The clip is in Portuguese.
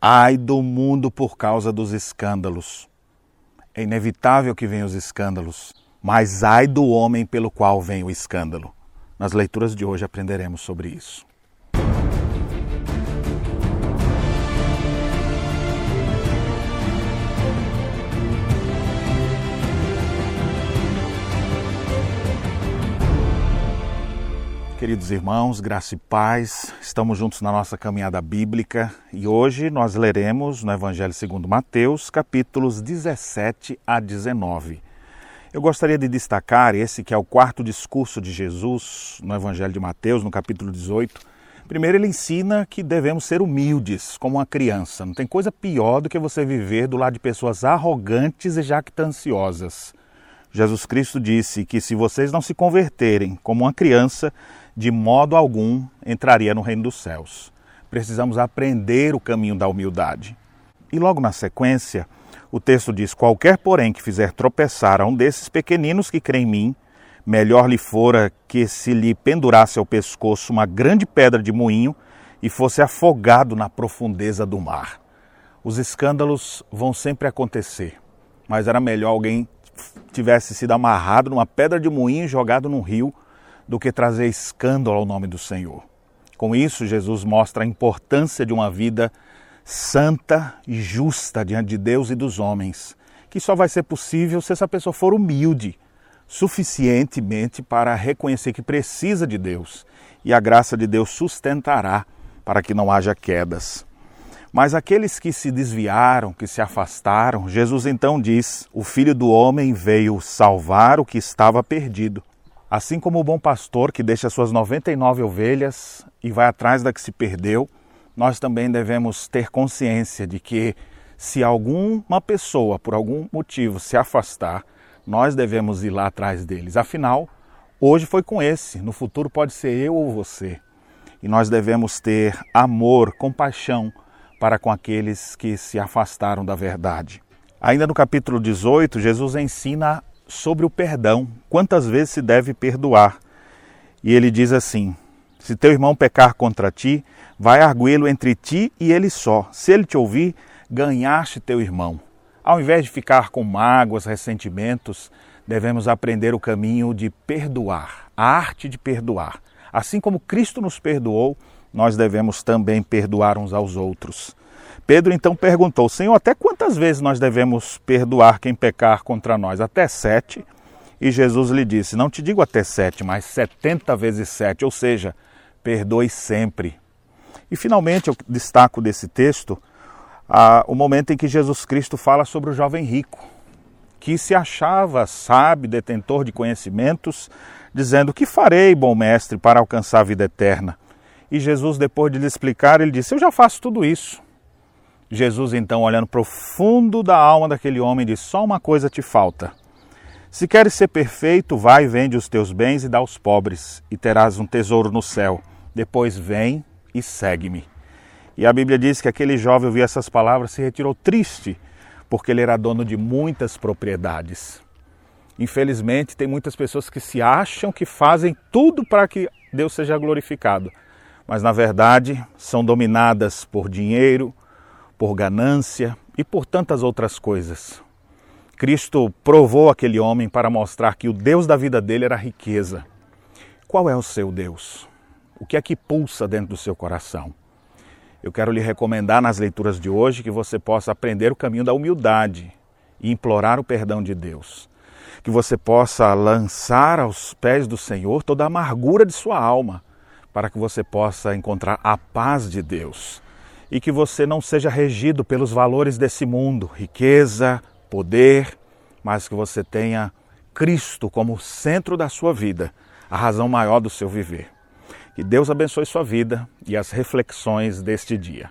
Ai do mundo por causa dos escândalos. É inevitável que venham os escândalos, mas ai do homem pelo qual vem o escândalo. Nas leituras de hoje aprenderemos sobre isso. Queridos irmãos, graça e paz, estamos juntos na nossa caminhada bíblica e hoje nós leremos no Evangelho segundo Mateus, capítulos 17 a 19. Eu gostaria de destacar esse que é o quarto discurso de Jesus no Evangelho de Mateus, no capítulo 18. Primeiro, ele ensina que devemos ser humildes, como uma criança. Não tem coisa pior do que você viver do lado de pessoas arrogantes e jactanciosas. Jesus Cristo disse que se vocês não se converterem como uma criança, de modo algum entraria no reino dos céus. Precisamos aprender o caminho da humildade. E logo na sequência, o texto diz: Qualquer, porém, que fizer tropeçar a um desses pequeninos que crê em mim, melhor lhe fora que se lhe pendurasse ao pescoço uma grande pedra de moinho e fosse afogado na profundeza do mar. Os escândalos vão sempre acontecer, mas era melhor alguém tivesse sido amarrado numa pedra de moinho e jogado num rio do que trazer escândalo ao nome do Senhor. Com isso, Jesus mostra a importância de uma vida santa e justa diante de Deus e dos homens, que só vai ser possível se essa pessoa for humilde suficientemente para reconhecer que precisa de Deus e a graça de Deus sustentará para que não haja quedas. Mas aqueles que se desviaram, que se afastaram, Jesus então diz: O filho do homem veio salvar o que estava perdido. Assim como o bom pastor que deixa suas 99 ovelhas e vai atrás da que se perdeu, nós também devemos ter consciência de que se alguma pessoa, por algum motivo, se afastar, nós devemos ir lá atrás deles. Afinal, hoje foi com esse, no futuro pode ser eu ou você. E nós devemos ter amor, compaixão para com aqueles que se afastaram da verdade. Ainda no capítulo 18, Jesus ensina sobre o perdão, quantas vezes se deve perdoar. E ele diz assim: Se teu irmão pecar contra ti, vai arguí-lo entre ti e ele só. Se ele te ouvir, ganhaste teu irmão. Ao invés de ficar com mágoas, ressentimentos, devemos aprender o caminho de perdoar, a arte de perdoar. Assim como Cristo nos perdoou, nós devemos também perdoar uns aos outros. Pedro então perguntou: Senhor, até quantas vezes nós devemos perdoar quem pecar contra nós? Até sete? E Jesus lhe disse: Não te digo até sete, mas setenta vezes sete, ou seja, perdoe sempre. E finalmente eu destaco desse texto ah, o momento em que Jesus Cristo fala sobre o jovem rico, que se achava sábio, detentor de conhecimentos, dizendo: Que farei, bom mestre, para alcançar a vida eterna? E Jesus, depois de lhe explicar, ele disse: Eu já faço tudo isso. Jesus, então, olhando profundo da alma daquele homem, diz: Só uma coisa te falta. Se queres ser perfeito, vai e vende os teus bens e dá aos pobres, e terás um tesouro no céu. Depois vem e segue-me. E a Bíblia diz que aquele jovem ouviu essas palavras se retirou triste, porque ele era dono de muitas propriedades. Infelizmente, tem muitas pessoas que se acham que fazem tudo para que Deus seja glorificado, mas na verdade são dominadas por dinheiro, por ganância e por tantas outras coisas. Cristo provou aquele homem para mostrar que o Deus da vida dele era a riqueza. Qual é o seu Deus? O que é que pulsa dentro do seu coração? Eu quero lhe recomendar nas leituras de hoje que você possa aprender o caminho da humildade e implorar o perdão de Deus. Que você possa lançar aos pés do Senhor toda a amargura de sua alma, para que você possa encontrar a paz de Deus e que você não seja regido pelos valores desse mundo, riqueza, poder, mas que você tenha Cristo como centro da sua vida, a razão maior do seu viver. Que Deus abençoe sua vida e as reflexões deste dia.